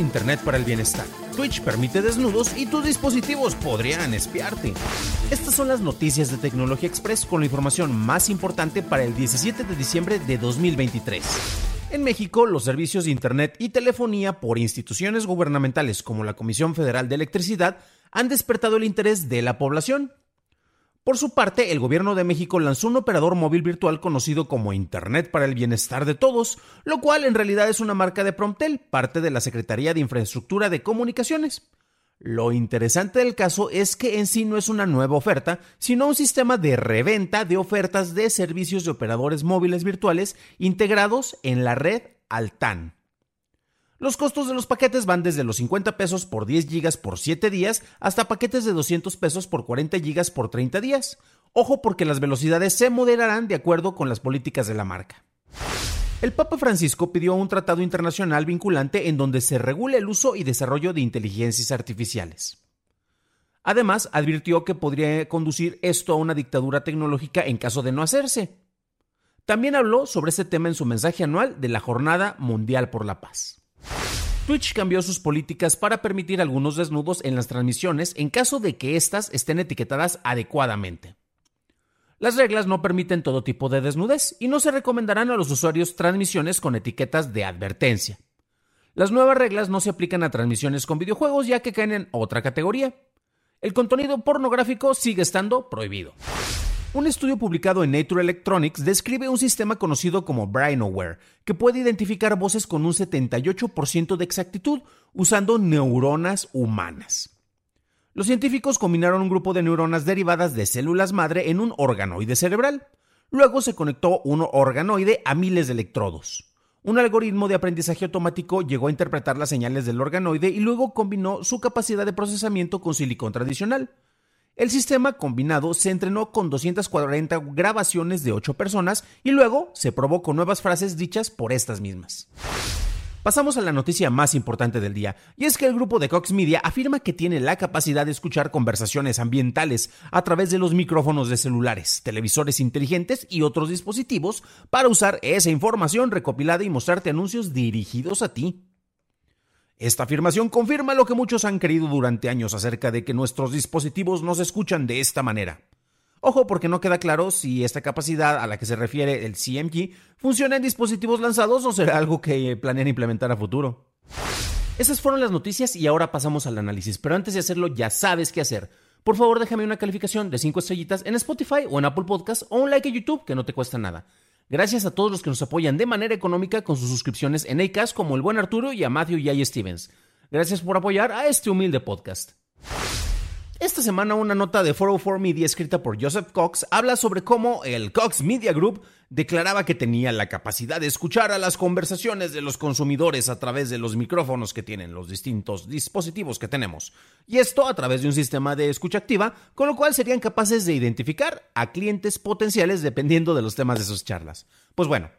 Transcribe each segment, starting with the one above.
Internet para el bienestar. Twitch permite desnudos y tus dispositivos podrían espiarte. Estas son las noticias de Tecnología Express con la información más importante para el 17 de diciembre de 2023. En México, los servicios de Internet y telefonía por instituciones gubernamentales como la Comisión Federal de Electricidad han despertado el interés de la población. Por su parte, el gobierno de México lanzó un operador móvil virtual conocido como Internet para el Bienestar de Todos, lo cual en realidad es una marca de Promptel, parte de la Secretaría de Infraestructura de Comunicaciones. Lo interesante del caso es que en sí no es una nueva oferta, sino un sistema de reventa de ofertas de servicios de operadores móviles virtuales integrados en la red Altan. Los costos de los paquetes van desde los 50 pesos por 10 gigas por 7 días hasta paquetes de 200 pesos por 40 gigas por 30 días. Ojo porque las velocidades se moderarán de acuerdo con las políticas de la marca. El Papa Francisco pidió un tratado internacional vinculante en donde se regule el uso y desarrollo de inteligencias artificiales. Además, advirtió que podría conducir esto a una dictadura tecnológica en caso de no hacerse. También habló sobre este tema en su mensaje anual de la Jornada Mundial por la Paz. Twitch cambió sus políticas para permitir algunos desnudos en las transmisiones en caso de que éstas estén etiquetadas adecuadamente. Las reglas no permiten todo tipo de desnudez y no se recomendarán a los usuarios transmisiones con etiquetas de advertencia. Las nuevas reglas no se aplican a transmisiones con videojuegos ya que caen en otra categoría. El contenido pornográfico sigue estando prohibido. Un estudio publicado en Nature Electronics describe un sistema conocido como BrainAware, que puede identificar voces con un 78% de exactitud usando neuronas humanas. Los científicos combinaron un grupo de neuronas derivadas de células madre en un organoide cerebral. Luego se conectó un organoide a miles de electrodos. Un algoritmo de aprendizaje automático llegó a interpretar las señales del organoide y luego combinó su capacidad de procesamiento con silicón tradicional. El sistema combinado se entrenó con 240 grabaciones de 8 personas y luego se probó con nuevas frases dichas por estas mismas. Pasamos a la noticia más importante del día, y es que el grupo de Cox Media afirma que tiene la capacidad de escuchar conversaciones ambientales a través de los micrófonos de celulares, televisores inteligentes y otros dispositivos para usar esa información recopilada y mostrarte anuncios dirigidos a ti. Esta afirmación confirma lo que muchos han creído durante años acerca de que nuestros dispositivos nos escuchan de esta manera. Ojo porque no queda claro si esta capacidad a la que se refiere el CMG funciona en dispositivos lanzados o será algo que planean implementar a futuro. Esas fueron las noticias y ahora pasamos al análisis, pero antes de hacerlo ya sabes qué hacer. Por favor déjame una calificación de 5 estrellitas en Spotify o en Apple Podcast o un like en YouTube que no te cuesta nada. Gracias a todos los que nos apoyan de manera económica con sus suscripciones en Acast, como el buen Arturo y a Matthew y Stevens. Gracias por apoyar a este humilde podcast. Esta semana una nota de 404 Media escrita por Joseph Cox habla sobre cómo el Cox Media Group declaraba que tenía la capacidad de escuchar a las conversaciones de los consumidores a través de los micrófonos que tienen los distintos dispositivos que tenemos. Y esto a través de un sistema de escucha activa, con lo cual serían capaces de identificar a clientes potenciales dependiendo de los temas de sus charlas. Pues bueno,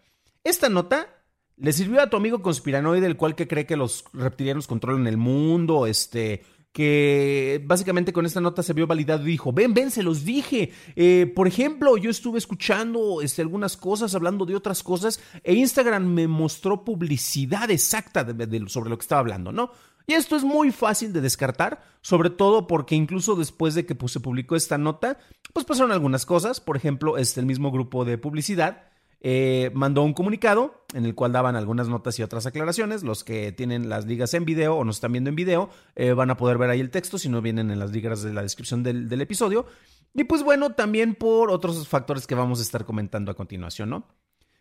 esta nota le sirvió a tu amigo conspiranoide, el cual que cree que los reptilianos controlan el mundo, este que básicamente con esta nota se vio validado y dijo, ven, ven, se los dije. Eh, por ejemplo, yo estuve escuchando este, algunas cosas, hablando de otras cosas, e Instagram me mostró publicidad exacta sobre lo que estaba hablando, ¿no? Y esto es muy fácil de descartar, sobre todo porque incluso después de que pues, se publicó esta nota, pues pasaron algunas cosas. Por ejemplo, este, el mismo grupo de publicidad eh, mandó un comunicado en el cual daban algunas notas y otras aclaraciones. Los que tienen las ligas en video o nos están viendo en video eh, van a poder ver ahí el texto, si no vienen en las ligas de la descripción del, del episodio. Y pues bueno, también por otros factores que vamos a estar comentando a continuación, ¿no?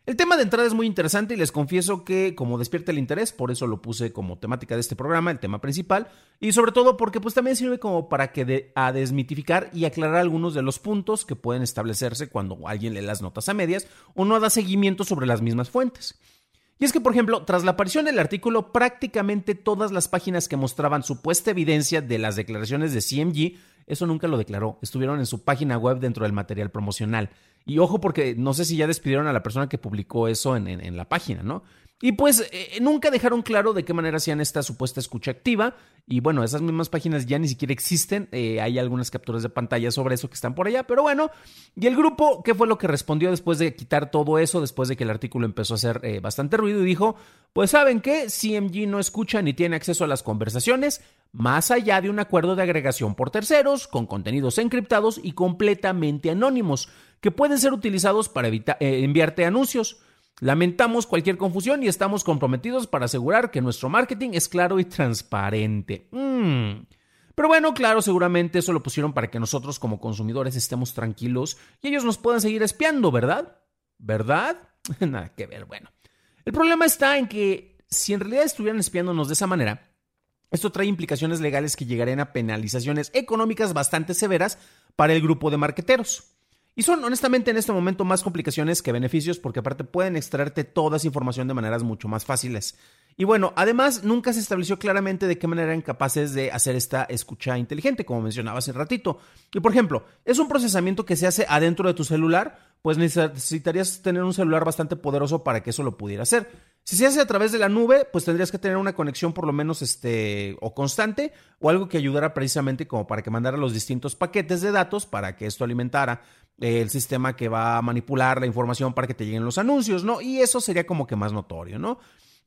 El tema de entrada es muy interesante y les confieso que como despierta el interés, por eso lo puse como temática de este programa, el tema principal, y sobre todo porque pues también sirve como para que a desmitificar y aclarar algunos de los puntos que pueden establecerse cuando alguien lee las notas a medias o no da seguimiento sobre las mismas fuentes. Y es que, por ejemplo, tras la aparición del artículo, prácticamente todas las páginas que mostraban supuesta evidencia de las declaraciones de CMG, eso nunca lo declaró, estuvieron en su página web dentro del material promocional. Y ojo porque no sé si ya despidieron a la persona que publicó eso en, la página, ¿no? Y pues eh, nunca dejaron claro de qué manera hacían esta supuesta escucha activa. Y bueno, esas mismas páginas ya ni siquiera existen. Eh, hay algunas capturas de pantalla sobre eso que están por allá. Pero bueno, y el grupo, ¿qué fue lo que respondió después de quitar todo eso? Después de que el artículo empezó a hacer eh, bastante ruido y dijo, pues saben qué, CMG no escucha ni tiene acceso a las conversaciones, más allá de un acuerdo de agregación por terceros, con contenidos encriptados y completamente anónimos que pueden ser utilizados para enviarte anuncios. Lamentamos cualquier confusión y estamos comprometidos para asegurar que nuestro marketing es claro y transparente. Mm. Pero bueno, claro, seguramente eso lo pusieron para que nosotros como consumidores estemos tranquilos y ellos nos puedan seguir espiando, ¿verdad? ¿Verdad? Nada que ver, bueno. El problema está en que si en realidad estuvieran espiándonos de esa manera, esto trae implicaciones legales que llegarían a penalizaciones económicas bastante severas para el grupo de marqueteros. Y son honestamente en este momento más complicaciones que beneficios porque aparte pueden extraerte toda esa información de maneras mucho más fáciles. Y bueno, además nunca se estableció claramente de qué manera eran capaces de hacer esta escucha inteligente, como mencionaba hace ratito. Y por ejemplo, ¿es un procesamiento que se hace adentro de tu celular? Pues necesitarías tener un celular bastante poderoso para que eso lo pudiera hacer. Si se hace a través de la nube, pues tendrías que tener una conexión por lo menos este o constante o algo que ayudara precisamente como para que mandara los distintos paquetes de datos para que esto alimentara el sistema que va a manipular la información para que te lleguen los anuncios, ¿no? Y eso sería como que más notorio, ¿no?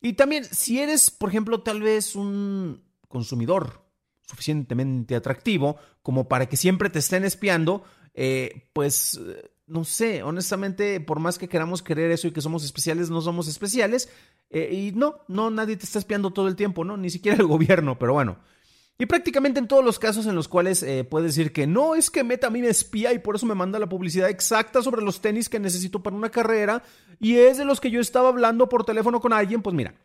Y también, si eres, por ejemplo, tal vez un consumidor suficientemente atractivo como para que siempre te estén espiando, eh, pues no sé, honestamente, por más que queramos querer eso y que somos especiales, no somos especiales. Eh, y no, no, nadie te está espiando todo el tiempo, ¿no? Ni siquiera el gobierno, pero bueno. Y prácticamente en todos los casos en los cuales eh, puedes decir que no, es que Meta a mí me espía y por eso me manda la publicidad exacta sobre los tenis que necesito para una carrera y es de los que yo estaba hablando por teléfono con alguien, pues mira,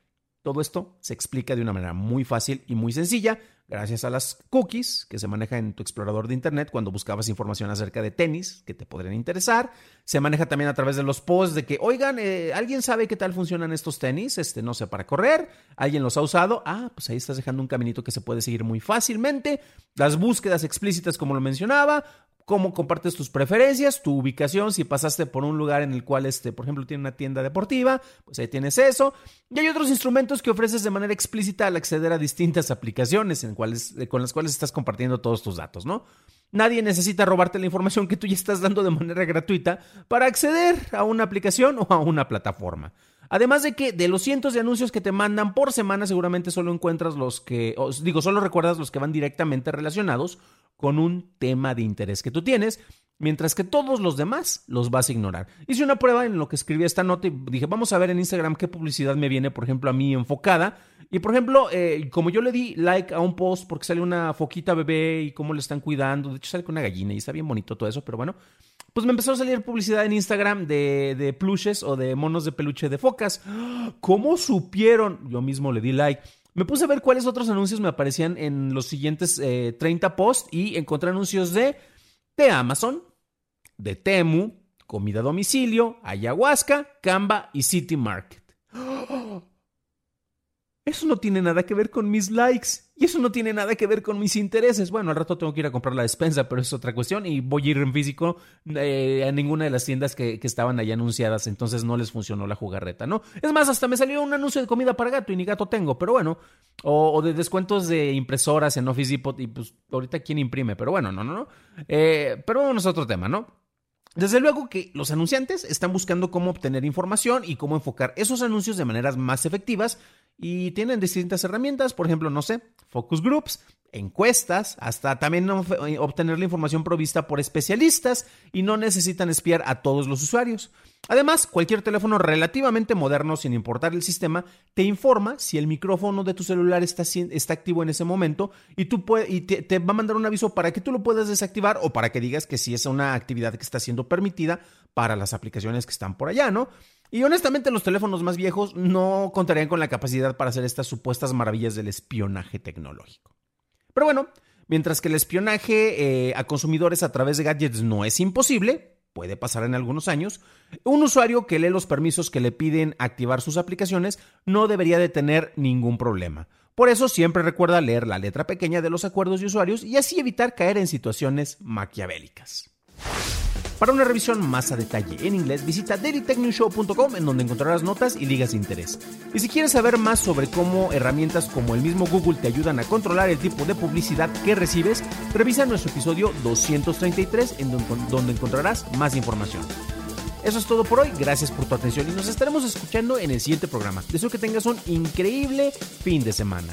todo esto se explica de una manera muy fácil y muy sencilla gracias a las cookies que se manejan en tu explorador de Internet cuando buscabas información acerca de tenis que te podrían interesar. Se maneja también a través de los posts de que, oigan, eh, ¿alguien sabe qué tal funcionan estos tenis? Este, no sé, para correr. ¿Alguien los ha usado? Ah, pues ahí estás dejando un caminito que se puede seguir muy fácilmente. Las búsquedas explícitas, como lo mencionaba cómo compartes tus preferencias, tu ubicación, si pasaste por un lugar en el cual, este, por ejemplo, tiene una tienda deportiva, pues ahí tienes eso. Y hay otros instrumentos que ofreces de manera explícita al acceder a distintas aplicaciones en cuales, eh, con las cuales estás compartiendo todos tus datos, ¿no? Nadie necesita robarte la información que tú ya estás dando de manera gratuita para acceder a una aplicación o a una plataforma. Además de que de los cientos de anuncios que te mandan por semana, seguramente solo encuentras los que, digo, solo recuerdas los que van directamente relacionados con un tema de interés que tú tienes, mientras que todos los demás los vas a ignorar. Hice una prueba en lo que escribí esta nota y dije, vamos a ver en Instagram qué publicidad me viene, por ejemplo, a mí enfocada. Y por ejemplo, eh, como yo le di like a un post porque sale una foquita bebé y cómo le están cuidando, de hecho sale con una gallina y está bien bonito todo eso, pero bueno, pues me empezó a salir publicidad en Instagram de, de peluches o de monos de peluche de focas. ¿Cómo supieron? Yo mismo le di like. Me puse a ver cuáles otros anuncios me aparecían en los siguientes 30 eh, posts y encontré anuncios de, de Amazon, de Temu, comida a domicilio, ayahuasca, Canva y City Market. Eso no tiene nada que ver con mis likes y eso no tiene nada que ver con mis intereses. Bueno, al rato tengo que ir a comprar la despensa, pero es otra cuestión y voy a ir en físico eh, a ninguna de las tiendas que, estaban ahí anunciadas, entonces no les funcionó la jugarreta, ¿no? Es más, hasta me salió un anuncio de comida para gato y ni gato tengo, pero bueno, o, de descuentos de impresoras en Office Depot y pues ahorita quién imprime, pero bueno, no, no, no. Eh, pero bueno, es otro tema, ¿no? Desde luego que los anunciantes están buscando cómo obtener información y cómo enfocar esos anuncios de maneras más efectivas y tienen distintas herramientas, por ejemplo, no sé, focus groups, encuestas, hasta también eh, obtener la información provista por especialistas y no necesitan espiar a todos los usuarios. Además, cualquier teléfono relativamente moderno, sin importar el sistema, te informa si el micrófono de tu celular está, activo en ese momento y, y te, va a mandar un aviso para que tú lo puedas desactivar o para que digas que sí es una actividad que está siendo permitida para las aplicaciones que están por allá, ¿no? Y honestamente los teléfonos más viejos no contarían con la capacidad para hacer estas supuestas maravillas del espionaje tecnológico. Pero bueno, mientras que el espionaje eh, a consumidores a través de gadgets no es imposible, puede pasar en algunos años, un usuario que lee los permisos que le piden activar sus aplicaciones no debería de tener ningún problema. Por eso siempre recuerda leer la letra pequeña de los acuerdos de usuarios y así evitar caer en situaciones maquiavélicas. Para una revisión más a detalle en inglés, visita dailytechnewshow.com en donde encontrarás notas y ligas de interés. Y si quieres saber más sobre cómo herramientas como el mismo Google te ayudan a controlar el tipo de publicidad que recibes, revisa nuestro episodio 233 en donde encontrarás más información. Eso es todo por hoy, gracias por tu atención y nos estaremos escuchando en el siguiente programa. Deseo que tengas un increíble fin de semana.